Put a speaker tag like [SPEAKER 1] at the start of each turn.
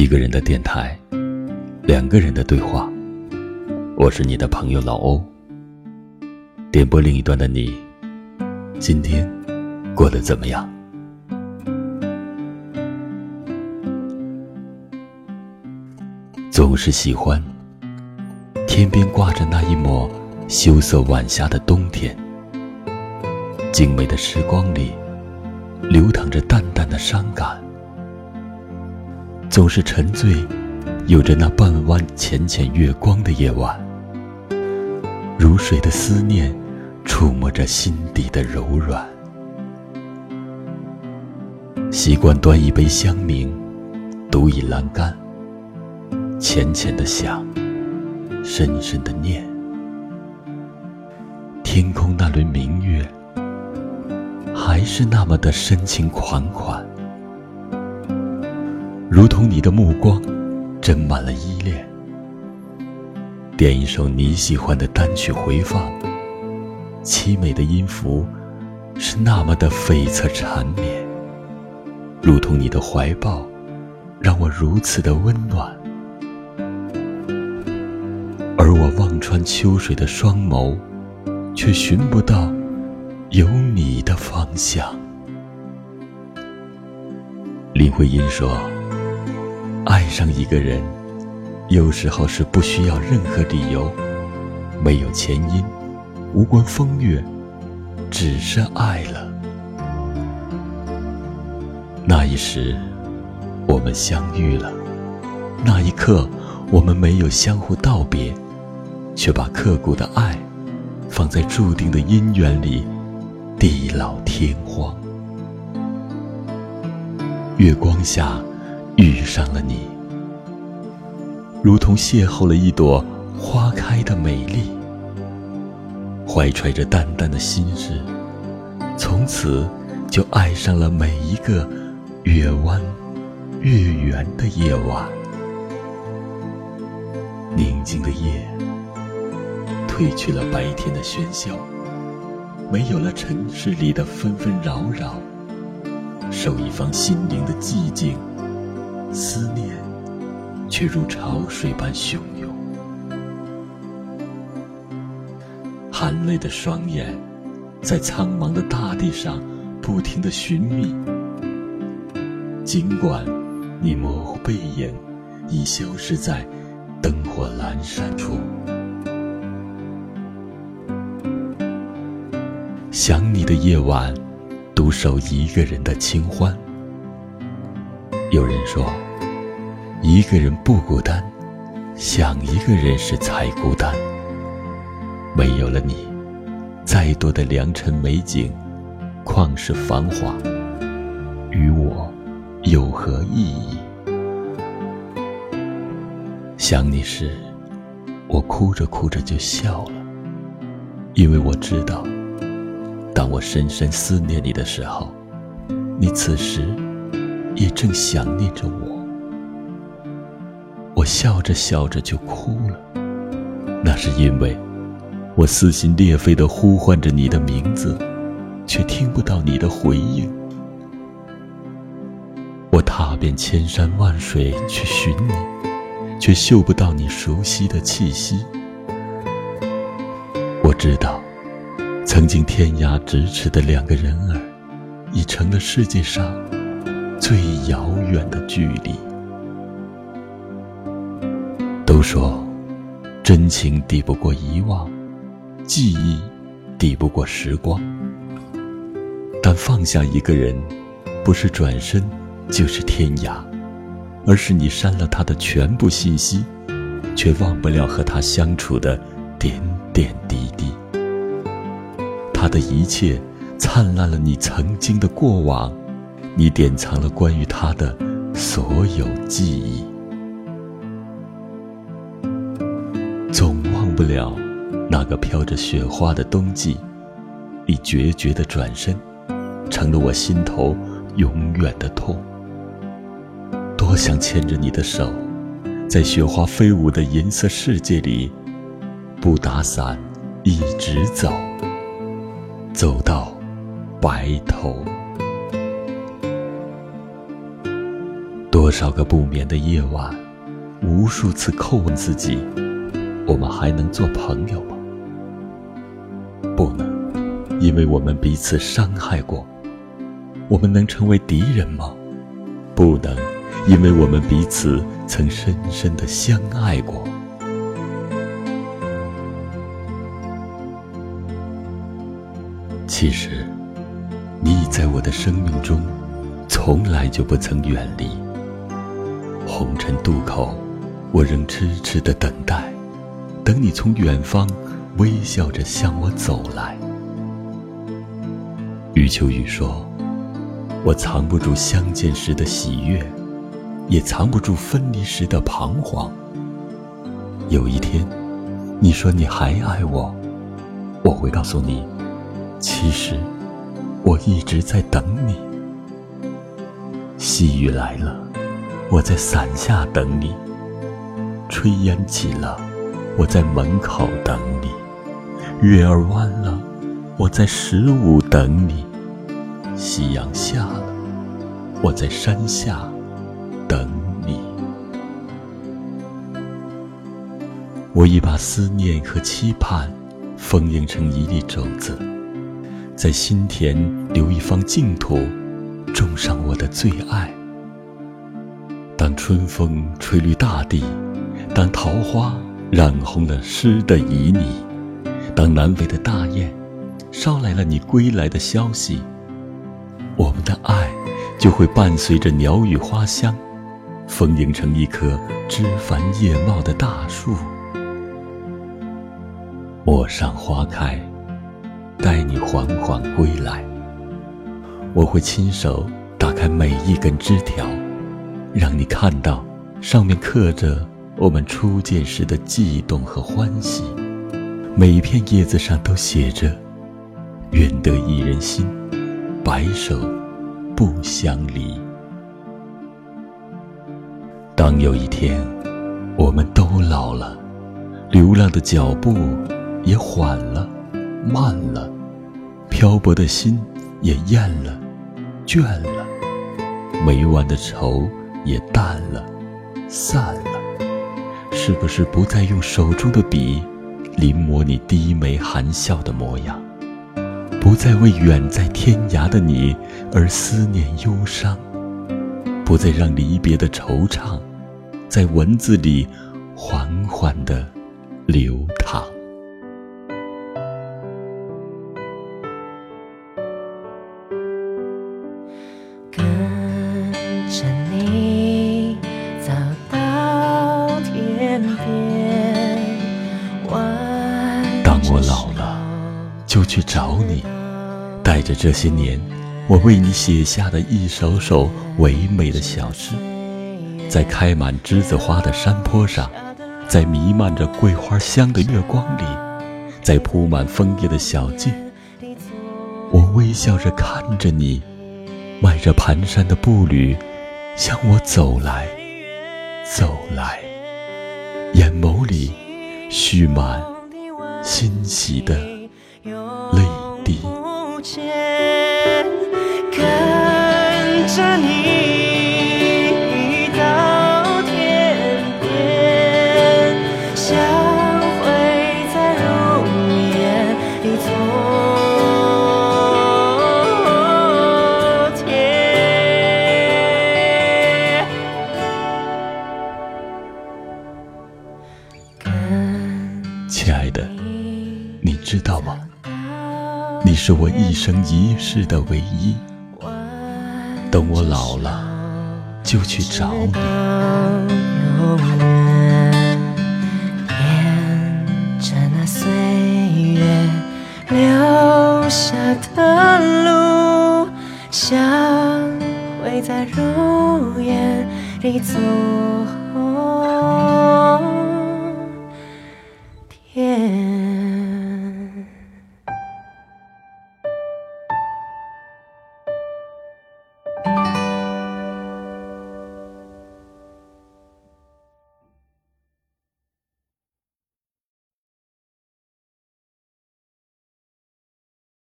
[SPEAKER 1] 一个人的电台，两个人的对话。我是你的朋友老欧。点播另一端的你，今天过得怎么样？总是喜欢天边挂着那一抹羞涩晚霞的冬天，静美的时光里流淌着淡淡的伤感。总是沉醉，有着那半弯浅浅月光的夜晚，如水的思念，触摸着心底的柔软。习惯端一杯香茗，独倚栏杆，浅浅的想，深深的念。天空那轮明月，还是那么的深情款款。如同你的目光，斟满了依恋。点一首你喜欢的单曲回放，凄美的音符是那么的悱恻缠绵。如同你的怀抱，让我如此的温暖。而我望穿秋水的双眸，却寻不到有你的方向。林徽因说。爱上一个人，有时候是不需要任何理由，没有前因，无关风月，只是爱了。那一时，我们相遇了；那一刻，我们没有相互道别，却把刻骨的爱放在注定的姻缘里，地老天荒。月光下。遇上了你，如同邂逅了一朵花开的美丽。怀揣着淡淡的心事，从此就爱上了每一个月弯月圆的夜晚。宁静的夜，褪去了白天的喧嚣，没有了尘世里的纷纷扰扰，守一方心灵的寂静。思念，却如潮水般汹涌。含泪的双眼，在苍茫的大地上不停的寻觅。尽管你模糊背影已消失在灯火阑珊处，想你的夜晚，独守一个人的清欢。有人说，一个人不孤单，想一个人时才孤单。没有了你，再多的良辰美景、旷世繁华，与我有何意义？想你时，我哭着哭着就笑了，因为我知道，当我深深思念你的时候，你此时。也正想念着我，我笑着笑着就哭了。那是因为，我撕心裂肺的呼唤着你的名字，却听不到你的回应。我踏遍千山万水去寻你，却嗅不到你熟悉的气息。我知道，曾经天涯咫尺的两个人儿，已成了世界上。最遥远的距离。都说，真情抵不过遗忘，记忆抵不过时光。但放下一个人，不是转身，就是天涯，而是你删了他的全部信息，却忘不了和他相处的点点滴滴。他的一切，灿烂了你曾经的过往。你典藏了关于他的所有记忆，总忘不了那个飘着雪花的冬季。你决绝的转身，成了我心头永远的痛。多想牵着你的手，在雪花飞舞的银色世界里，不打伞，一直走，走到白头。多少个不眠的夜晚，无数次叩问自己：我们还能做朋友吗？不能，因为我们彼此伤害过。我们能成为敌人吗？不能，因为我们彼此曾深深的相爱过。其实，你已在我的生命中，从来就不曾远离。红尘渡口，我仍痴痴的等待，等你从远方微笑着向我走来。余秋雨说。我藏不住相见时的喜悦，也藏不住分离时的彷徨。有一天，你说你还爱我，我会告诉你，其实我一直在等你。细雨来了，我在伞下等你；炊烟起了，我在门口等你；月儿弯了，我在十五等你。夕阳下了，我在山下等你。我已把思念和期盼封印成一粒种子，在心田留一方净土，种上我的最爱。春风吹绿大地，当桃花染红了诗的旖旎，当南飞的大雁捎来了你归来的消息。我们的爱就会伴随着鸟语花香，丰盈成一棵枝繁叶茂的大树。陌上花开，待你缓缓归来。我会亲手打开每一根枝条，让你看到上面刻着我们初见时的悸动和欢喜。每一片叶子上都写着“愿得一人心”。白首不相离。当有一天我们都老了，流浪的脚步也缓了、慢了，漂泊的心也厌了、倦了，每晚的愁也淡了、散了，是不是不再用手中的笔临摹你低眉含笑的模样？不再为远在天涯的你而思念忧伤，不再让离别的惆怅在文字里缓缓地流淌。去找你。带着这些年我为你写下的一首首唯美的小诗，在开满栀子花的山坡上，在弥漫着桂花香的月光里，在铺满枫叶的小径，我微笑着看着你，迈着蹒跚的步履向我走来，走来，眼眸里蓄满欣喜的。
[SPEAKER 2] 跟着你到天边，相会在如烟的昨天。
[SPEAKER 1] 亲爱的，你知道吗？是我一生一世的唯一。等我老了，就去找你。
[SPEAKER 2] 沿着那岁月留下的路，相会在如烟的昨天。